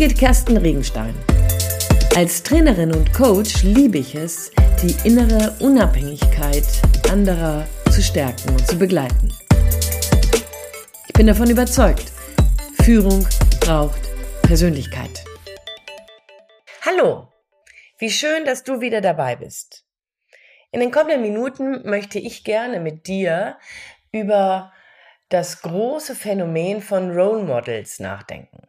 Birgit Kersten Regenstein. Als Trainerin und Coach liebe ich es, die innere Unabhängigkeit anderer zu stärken und zu begleiten. Ich bin davon überzeugt, Führung braucht Persönlichkeit. Hallo, wie schön, dass du wieder dabei bist. In den kommenden Minuten möchte ich gerne mit dir über das große Phänomen von Role Models nachdenken.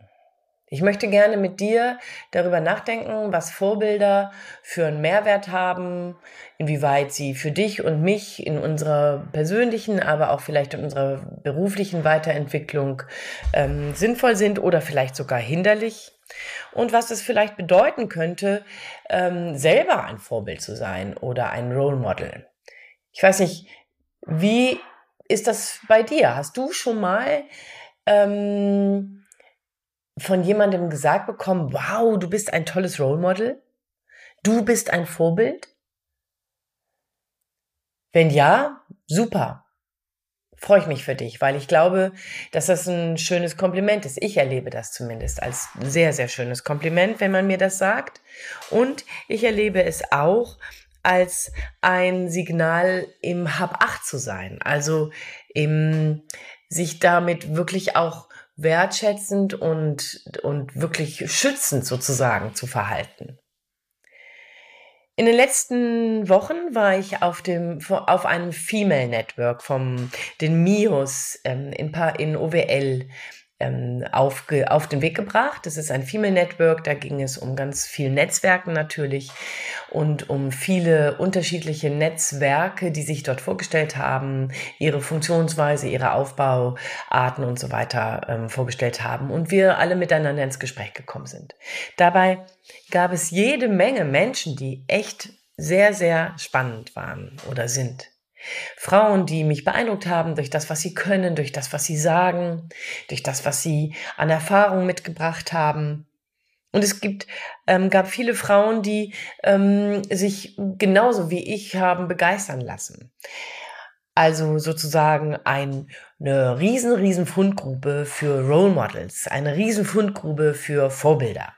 Ich möchte gerne mit dir darüber nachdenken, was Vorbilder für einen Mehrwert haben, inwieweit sie für dich und mich in unserer persönlichen, aber auch vielleicht in unserer beruflichen Weiterentwicklung ähm, sinnvoll sind oder vielleicht sogar hinderlich. Und was es vielleicht bedeuten könnte, ähm, selber ein Vorbild zu sein oder ein Role Model. Ich weiß nicht, wie ist das bei dir? Hast du schon mal ähm, von jemandem gesagt bekommen, wow, du bist ein tolles Role Model? Du bist ein Vorbild? Wenn ja, super. Freue ich mich für dich, weil ich glaube, dass das ein schönes Kompliment ist. Ich erlebe das zumindest als sehr, sehr schönes Kompliment, wenn man mir das sagt. Und ich erlebe es auch als ein Signal im Hab 8 zu sein. Also im, sich damit wirklich auch wertschätzend und, und wirklich schützend sozusagen zu verhalten. In den letzten Wochen war ich auf dem auf einem Female Network vom den Mios ähm, in, in OWL auf, auf den Weg gebracht. Das ist ein Female Network, da ging es um ganz viel Netzwerken natürlich und um viele unterschiedliche Netzwerke, die sich dort vorgestellt haben, ihre Funktionsweise, ihre Aufbauarten und so weiter ähm, vorgestellt haben und wir alle miteinander ins Gespräch gekommen sind. Dabei gab es jede Menge Menschen, die echt sehr, sehr spannend waren oder sind. Frauen, die mich beeindruckt haben durch das, was sie können, durch das, was sie sagen, durch das, was sie an Erfahrung mitgebracht haben. Und es gibt, ähm, gab viele Frauen, die ähm, sich genauso wie ich haben begeistern lassen. Also sozusagen ein, eine riesen, riesen Fundgrube für Role Models, eine riesen Fundgrube für Vorbilder.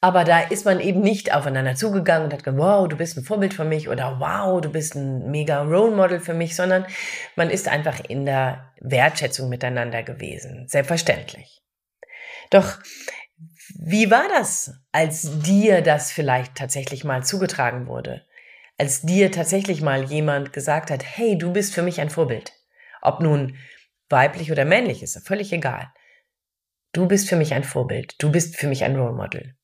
Aber da ist man eben nicht aufeinander zugegangen und hat gesagt, wow, du bist ein Vorbild für mich oder wow, du bist ein mega Role Model für mich, sondern man ist einfach in der Wertschätzung miteinander gewesen. Selbstverständlich. Doch wie war das, als dir das vielleicht tatsächlich mal zugetragen wurde? Als dir tatsächlich mal jemand gesagt hat, hey, du bist für mich ein Vorbild. Ob nun weiblich oder männlich ist, völlig egal. Du bist für mich ein Vorbild. Du bist für mich ein Role Model.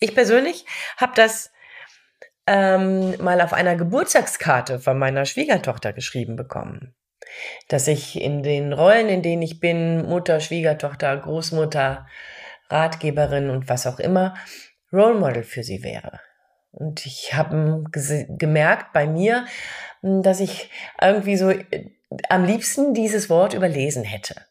Ich persönlich habe das ähm, mal auf einer Geburtstagskarte von meiner Schwiegertochter geschrieben bekommen. Dass ich in den Rollen, in denen ich bin, Mutter, Schwiegertochter, Großmutter, Ratgeberin und was auch immer, Role Model für sie wäre. Und ich habe gemerkt bei mir, dass ich irgendwie so äh, am liebsten dieses Wort überlesen hätte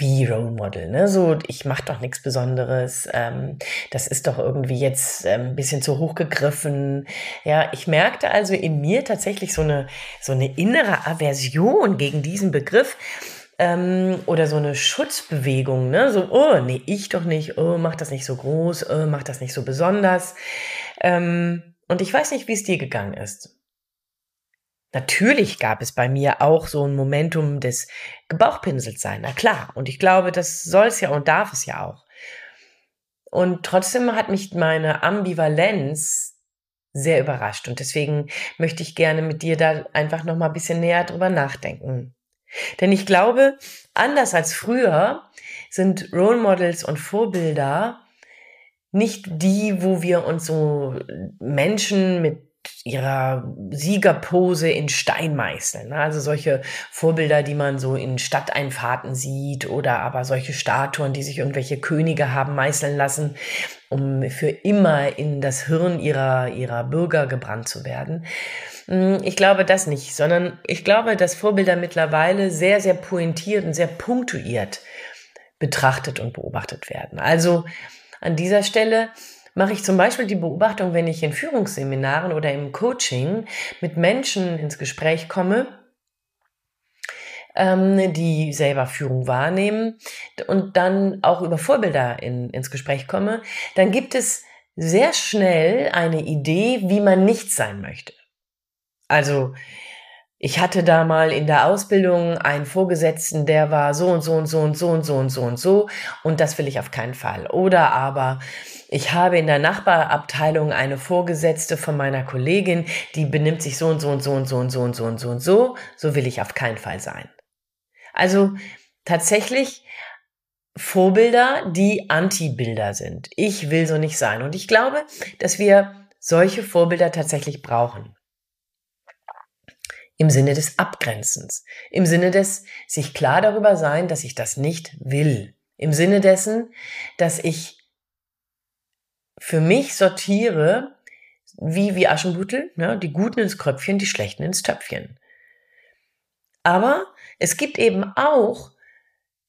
wie Role Model, ne? So, ich mache doch nichts Besonderes. Ähm, das ist doch irgendwie jetzt ähm, bisschen zu hoch gegriffen. Ja, ich merkte also in mir tatsächlich so eine so eine innere Aversion gegen diesen Begriff ähm, oder so eine Schutzbewegung, ne? So, oh, nee, ich doch nicht. Oh, mach das nicht so groß. Oh, mach das nicht so besonders. Ähm, und ich weiß nicht, wie es dir gegangen ist. Natürlich gab es bei mir auch so ein Momentum des Gebauchpinseltsein, na klar. Und ich glaube, das soll es ja und darf es ja auch. Und trotzdem hat mich meine Ambivalenz sehr überrascht. Und deswegen möchte ich gerne mit dir da einfach noch mal ein bisschen näher drüber nachdenken. Denn ich glaube, anders als früher sind Role Models und Vorbilder nicht die, wo wir uns so Menschen mit ihrer Siegerpose in Stein meißeln. Ne? Also solche Vorbilder, die man so in Stadteinfahrten sieht oder aber solche Statuen, die sich irgendwelche Könige haben meißeln lassen, um für immer in das Hirn ihrer, ihrer Bürger gebrannt zu werden. Hm, ich glaube das nicht, sondern ich glaube, dass Vorbilder mittlerweile sehr, sehr pointiert und sehr punktuiert betrachtet und beobachtet werden. Also an dieser Stelle mache ich zum Beispiel die Beobachtung, wenn ich in Führungsseminaren oder im Coaching mit Menschen ins Gespräch komme, ähm, die selber Führung wahrnehmen und dann auch über Vorbilder in, ins Gespräch komme, dann gibt es sehr schnell eine Idee, wie man nicht sein möchte. Also ich hatte da mal in der Ausbildung einen Vorgesetzten, der war so und so und so und so und so und so und so und das will ich auf keinen Fall. Oder aber ich habe in der Nachbarabteilung eine Vorgesetzte von meiner Kollegin, die benimmt sich so und so und so und so und so und so und so und so, so will ich auf keinen Fall sein. Also tatsächlich Vorbilder, die Anti-Bilder sind. Ich will so nicht sein. Und ich glaube, dass wir solche Vorbilder tatsächlich brauchen im Sinne des Abgrenzens, im Sinne des sich klar darüber sein, dass ich das nicht will, im Sinne dessen, dass ich für mich sortiere, wie, wie Aschenbuttel, ne, die Guten ins Kröpfchen, die Schlechten ins Töpfchen. Aber es gibt eben auch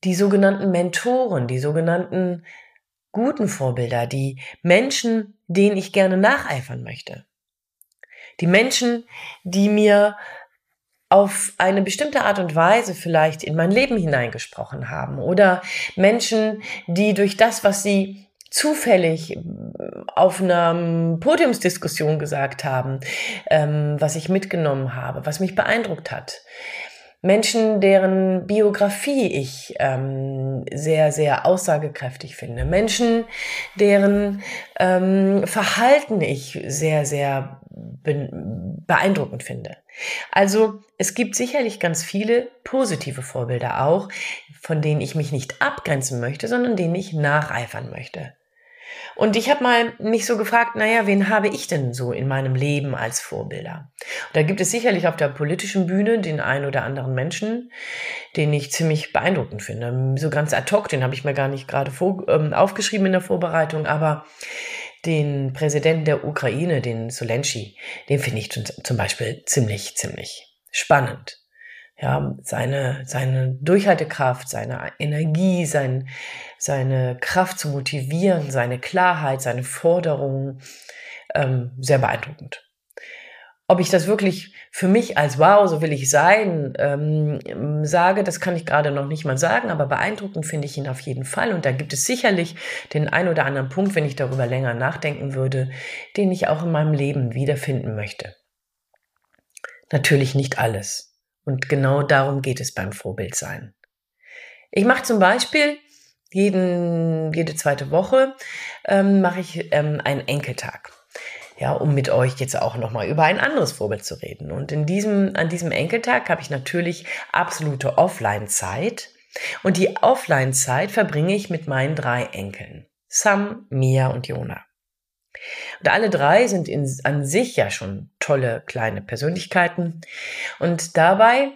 die sogenannten Mentoren, die sogenannten guten Vorbilder, die Menschen, denen ich gerne nacheifern möchte. Die Menschen, die mir auf eine bestimmte Art und Weise vielleicht in mein Leben hineingesprochen haben oder Menschen, die durch das, was sie zufällig auf einer Podiumsdiskussion gesagt haben, ähm, was ich mitgenommen habe, was mich beeindruckt hat. Menschen, deren Biografie ich ähm, sehr, sehr aussagekräftig finde. Menschen, deren ähm, Verhalten ich sehr, sehr beeindruckend finde. Also es gibt sicherlich ganz viele positive Vorbilder auch, von denen ich mich nicht abgrenzen möchte, sondern denen ich nacheifern möchte. Und ich habe mal mich so gefragt, naja, wen habe ich denn so in meinem Leben als Vorbilder? Und da gibt es sicherlich auf der politischen Bühne den einen oder anderen Menschen, den ich ziemlich beeindruckend finde. So ganz ad hoc, den habe ich mir gar nicht gerade ähm, aufgeschrieben in der Vorbereitung, aber den Präsidenten der Ukraine, den Zelensky, den finde ich zum Beispiel ziemlich, ziemlich spannend. Ja, seine, seine Durchhaltekraft, seine Energie, sein, seine Kraft zu motivieren, seine Klarheit, seine Forderungen, ähm, sehr beeindruckend. Ob ich das wirklich für mich als Wow, so will ich sein, ähm, sage, das kann ich gerade noch nicht mal sagen, aber beeindruckend finde ich ihn auf jeden Fall. Und da gibt es sicherlich den ein oder anderen Punkt, wenn ich darüber länger nachdenken würde, den ich auch in meinem Leben wiederfinden möchte. Natürlich nicht alles. Und genau darum geht es beim Vorbildsein. Ich mache zum Beispiel jeden, jede zweite Woche ähm, mache ich ähm, einen Enkeltag ja, um mit euch jetzt auch nochmal über ein anderes Vorbild zu reden. Und in diesem, an diesem Enkeltag habe ich natürlich absolute Offline-Zeit. Und die Offline-Zeit verbringe ich mit meinen drei Enkeln. Sam, Mia und Jona. Und alle drei sind in, an sich ja schon tolle kleine Persönlichkeiten. Und dabei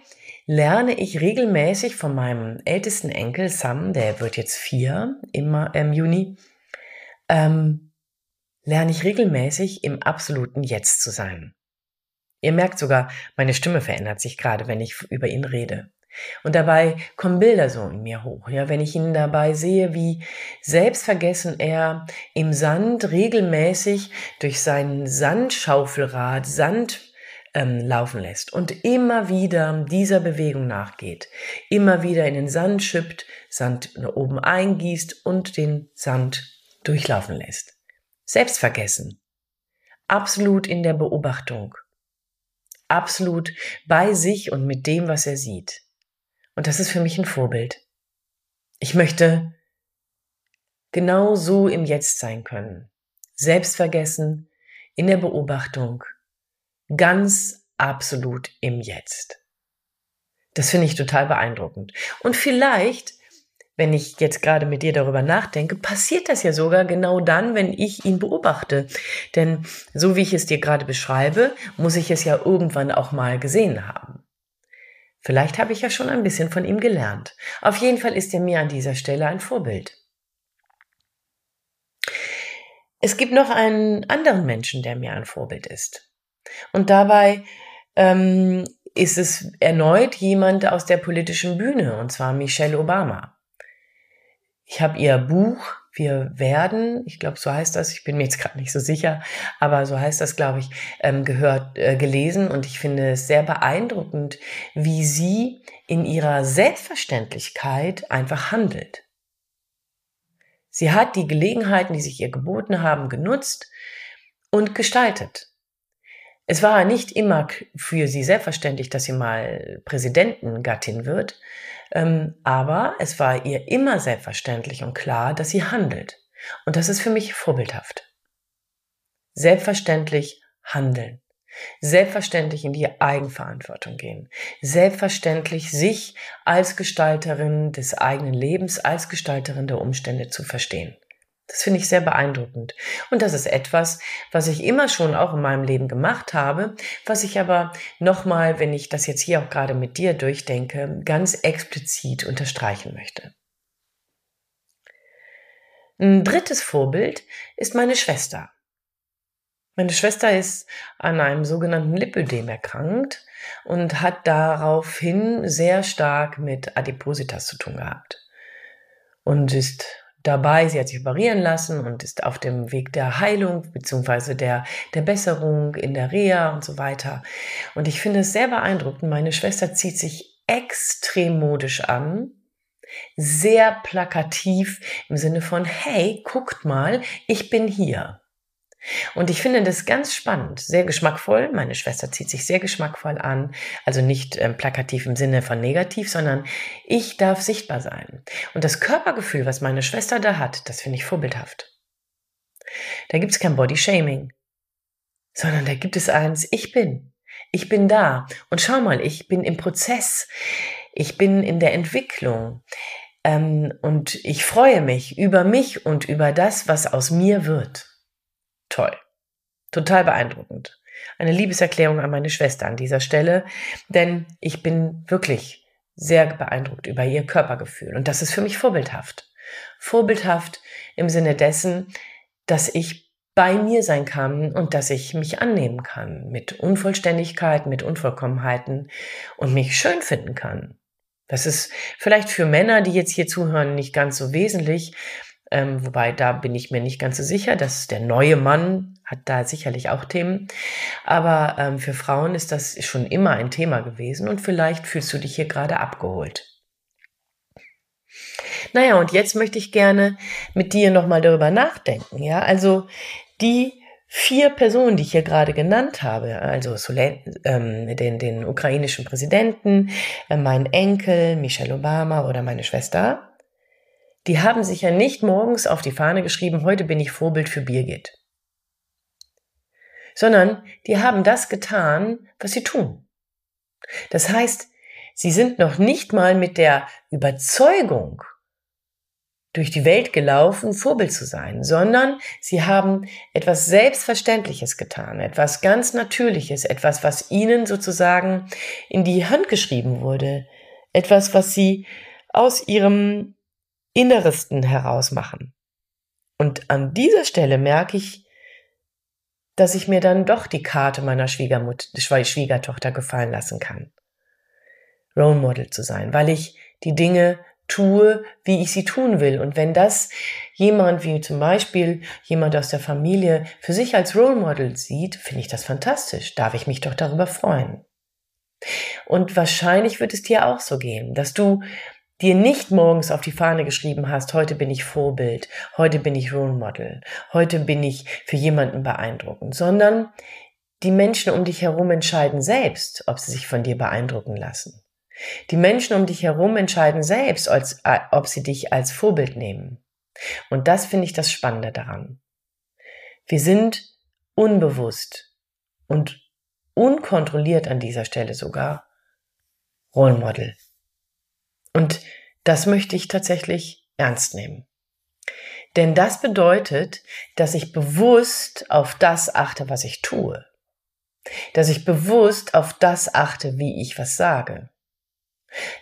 lerne ich regelmäßig von meinem ältesten Enkel Sam, der wird jetzt vier im, im Juni, ähm, lerne ich regelmäßig im absoluten Jetzt zu sein. Ihr merkt sogar, meine Stimme verändert sich gerade, wenn ich über ihn rede. Und dabei kommen Bilder so in mir hoch, ja, wenn ich ihn dabei sehe, wie selbstvergessen er im Sand regelmäßig durch sein Sandschaufelrad Sand ähm, laufen lässt und immer wieder dieser Bewegung nachgeht, immer wieder in den Sand schippt, Sand oben eingießt und den Sand durchlaufen lässt. Selbstvergessen. Absolut in der Beobachtung. Absolut bei sich und mit dem, was er sieht. Und das ist für mich ein Vorbild. Ich möchte genau so im Jetzt sein können. Selbstvergessen, in der Beobachtung, ganz absolut im Jetzt. Das finde ich total beeindruckend. Und vielleicht wenn ich jetzt gerade mit dir darüber nachdenke, passiert das ja sogar genau dann, wenn ich ihn beobachte. Denn so wie ich es dir gerade beschreibe, muss ich es ja irgendwann auch mal gesehen haben. Vielleicht habe ich ja schon ein bisschen von ihm gelernt. Auf jeden Fall ist er mir an dieser Stelle ein Vorbild. Es gibt noch einen anderen Menschen, der mir ein Vorbild ist. Und dabei ähm, ist es erneut jemand aus der politischen Bühne, und zwar Michelle Obama. Ich habe ihr Buch wir werden, ich glaube, so heißt das, ich bin mir jetzt gerade nicht so sicher, aber so heißt das, glaube ich, ähm, gehört, äh, gelesen und ich finde es sehr beeindruckend, wie sie in ihrer Selbstverständlichkeit einfach handelt. Sie hat die Gelegenheiten, die sich ihr geboten haben, genutzt und gestaltet. Es war nicht immer für sie selbstverständlich, dass sie mal Präsidentengattin wird, ähm, aber es war ihr immer selbstverständlich und klar, dass sie handelt. Und das ist für mich vorbildhaft. Selbstverständlich handeln. Selbstverständlich in die Eigenverantwortung gehen. Selbstverständlich sich als Gestalterin des eigenen Lebens, als Gestalterin der Umstände zu verstehen. Das finde ich sehr beeindruckend. Und das ist etwas, was ich immer schon auch in meinem Leben gemacht habe, was ich aber nochmal, wenn ich das jetzt hier auch gerade mit dir durchdenke, ganz explizit unterstreichen möchte. Ein drittes Vorbild ist meine Schwester. Meine Schwester ist an einem sogenannten Lipödem erkrankt und hat daraufhin sehr stark mit Adipositas zu tun gehabt. Und ist dabei, sie hat sich operieren lassen und ist auf dem Weg der Heilung beziehungsweise der, der Besserung in der Reha und so weiter. Und ich finde es sehr beeindruckend. Meine Schwester zieht sich extrem modisch an, sehr plakativ im Sinne von, hey, guckt mal, ich bin hier. Und ich finde das ganz spannend, sehr geschmackvoll. Meine Schwester zieht sich sehr geschmackvoll an. Also nicht ähm, plakativ im Sinne von negativ, sondern ich darf sichtbar sein. Und das Körpergefühl, was meine Schwester da hat, das finde ich vorbildhaft. Da gibt es kein Body-Shaming, sondern da gibt es eins, ich bin. Ich bin da. Und schau mal, ich bin im Prozess. Ich bin in der Entwicklung. Ähm, und ich freue mich über mich und über das, was aus mir wird. Toll. Total beeindruckend. Eine Liebeserklärung an meine Schwester an dieser Stelle, denn ich bin wirklich sehr beeindruckt über ihr Körpergefühl und das ist für mich vorbildhaft. Vorbildhaft im Sinne dessen, dass ich bei mir sein kann und dass ich mich annehmen kann mit Unvollständigkeiten, mit Unvollkommenheiten und mich schön finden kann. Das ist vielleicht für Männer, die jetzt hier zuhören, nicht ganz so wesentlich, ähm, wobei da bin ich mir nicht ganz so sicher, dass der neue Mann hat da sicherlich auch Themen. Aber ähm, für Frauen ist das schon immer ein Thema gewesen und vielleicht fühlst du dich hier gerade abgeholt. Naja, und jetzt möchte ich gerne mit dir nochmal darüber nachdenken. Ja, also die vier Personen, die ich hier gerade genannt habe, also ähm, den, den ukrainischen Präsidenten, äh, mein Enkel, Michelle Obama oder meine Schwester, die haben sich ja nicht morgens auf die Fahne geschrieben, heute bin ich Vorbild für Birgit. Sondern die haben das getan, was sie tun. Das heißt, sie sind noch nicht mal mit der Überzeugung durch die Welt gelaufen, Vorbild zu sein, sondern sie haben etwas Selbstverständliches getan, etwas ganz Natürliches, etwas, was ihnen sozusagen in die Hand geschrieben wurde, etwas, was sie aus ihrem Inneresten herausmachen. Und an dieser Stelle merke ich, dass ich mir dann doch die Karte meiner Schwiegermut Schwiegertochter gefallen lassen kann. Role Model zu sein, weil ich die Dinge tue, wie ich sie tun will. Und wenn das jemand wie zum Beispiel jemand aus der Familie für sich als Role Model sieht, finde ich das fantastisch. Darf ich mich doch darüber freuen. Und wahrscheinlich wird es dir auch so gehen, dass du dir nicht morgens auf die Fahne geschrieben hast, heute bin ich Vorbild, heute bin ich Role Model, heute bin ich für jemanden beeindruckend, sondern die Menschen um dich herum entscheiden selbst, ob sie sich von dir beeindrucken lassen. Die Menschen um dich herum entscheiden selbst, als, ob sie dich als Vorbild nehmen. Und das finde ich das Spannende daran. Wir sind unbewusst und unkontrolliert an dieser Stelle sogar Role Model. Und das möchte ich tatsächlich ernst nehmen. Denn das bedeutet, dass ich bewusst auf das achte, was ich tue. Dass ich bewusst auf das achte, wie ich was sage.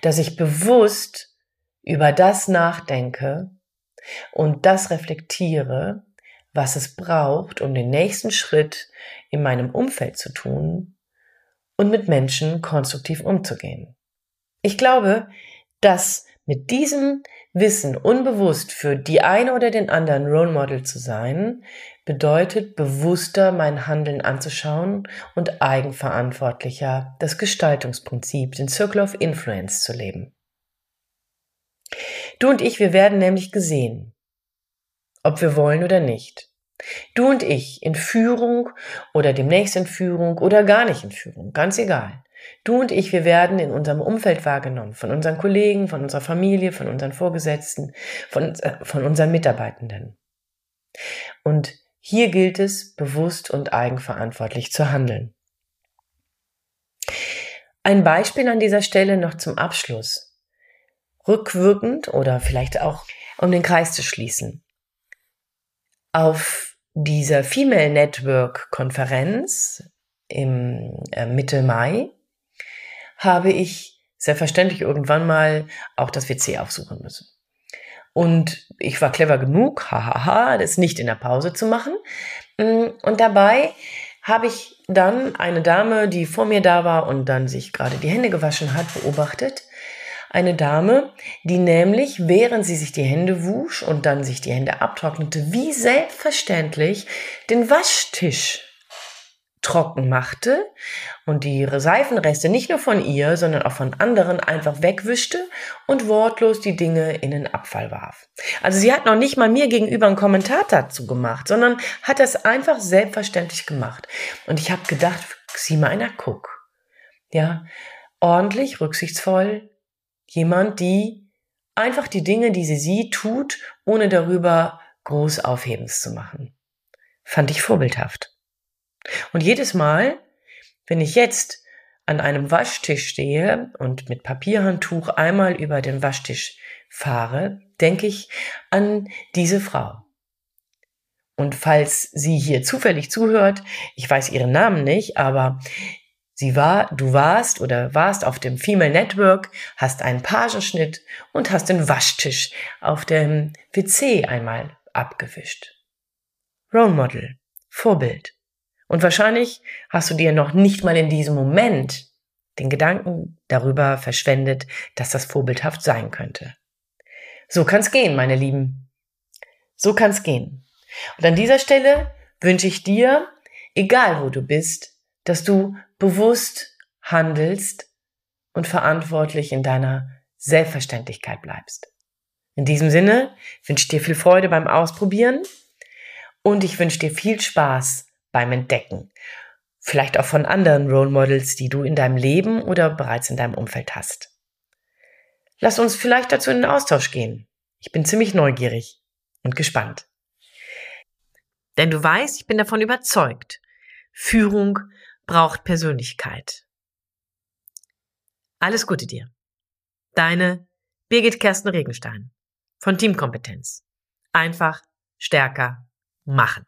Dass ich bewusst über das nachdenke und das reflektiere, was es braucht, um den nächsten Schritt in meinem Umfeld zu tun und mit Menschen konstruktiv umzugehen. Ich glaube, dass mit diesem Wissen unbewusst für die eine oder den anderen Role Model zu sein, bedeutet bewusster mein Handeln anzuschauen und eigenverantwortlicher das Gestaltungsprinzip, den Circle of Influence zu leben. Du und ich, wir werden nämlich gesehen, ob wir wollen oder nicht. Du und ich in Führung oder demnächst in Führung oder gar nicht in Führung, ganz egal. Du und ich, wir werden in unserem Umfeld wahrgenommen, von unseren Kollegen, von unserer Familie, von unseren Vorgesetzten, von, äh, von unseren Mitarbeitenden. Und hier gilt es, bewusst und eigenverantwortlich zu handeln. Ein Beispiel an dieser Stelle noch zum Abschluss. Rückwirkend oder vielleicht auch um den Kreis zu schließen. Auf dieser Female Network Konferenz im äh, Mitte Mai habe ich selbstverständlich irgendwann mal auch das WC aufsuchen müssen. Und ich war clever genug, hahaha, das nicht in der Pause zu machen. Mm, und dabei habe ich dann eine Dame, die vor mir da war und dann sich gerade die Hände gewaschen hat, beobachtet. Eine Dame, die nämlich, während sie sich die Hände wusch und dann sich die Hände abtrocknete, wie selbstverständlich den Waschtisch trocken machte und die Seifenreste nicht nur von ihr, sondern auch von anderen einfach wegwischte und wortlos die Dinge in den Abfall warf. Also sie hat noch nicht mal mir gegenüber einen Kommentar dazu gemacht, sondern hat das einfach selbstverständlich gemacht. Und ich habe gedacht, sieh mal einer, guck. Ja, ordentlich, rücksichtsvoll. Jemand, die einfach die Dinge, die sie sieht, tut, ohne darüber groß Aufhebens zu machen. Fand ich vorbildhaft. Und jedes Mal, wenn ich jetzt an einem Waschtisch stehe und mit Papierhandtuch einmal über den Waschtisch fahre, denke ich an diese Frau. Und falls sie hier zufällig zuhört, ich weiß ihren Namen nicht, aber sie war, du warst oder warst auf dem Female Network, hast einen Pagenschnitt und hast den Waschtisch auf dem WC einmal abgewischt. Role Model, Vorbild. Und wahrscheinlich hast du dir noch nicht mal in diesem Moment den Gedanken darüber verschwendet, dass das vorbildhaft sein könnte. So kann's gehen, meine Lieben. So kann's gehen. Und an dieser Stelle wünsche ich dir, egal wo du bist, dass du bewusst handelst und verantwortlich in deiner Selbstverständlichkeit bleibst. In diesem Sinne wünsche ich dir viel Freude beim Ausprobieren und ich wünsche dir viel Spaß beim Entdecken. Vielleicht auch von anderen Role Models, die du in deinem Leben oder bereits in deinem Umfeld hast. Lass uns vielleicht dazu in den Austausch gehen. Ich bin ziemlich neugierig und gespannt. Denn du weißt, ich bin davon überzeugt, Führung braucht Persönlichkeit. Alles Gute dir. Deine Birgit Kersten Regenstein von Teamkompetenz. Einfach stärker machen.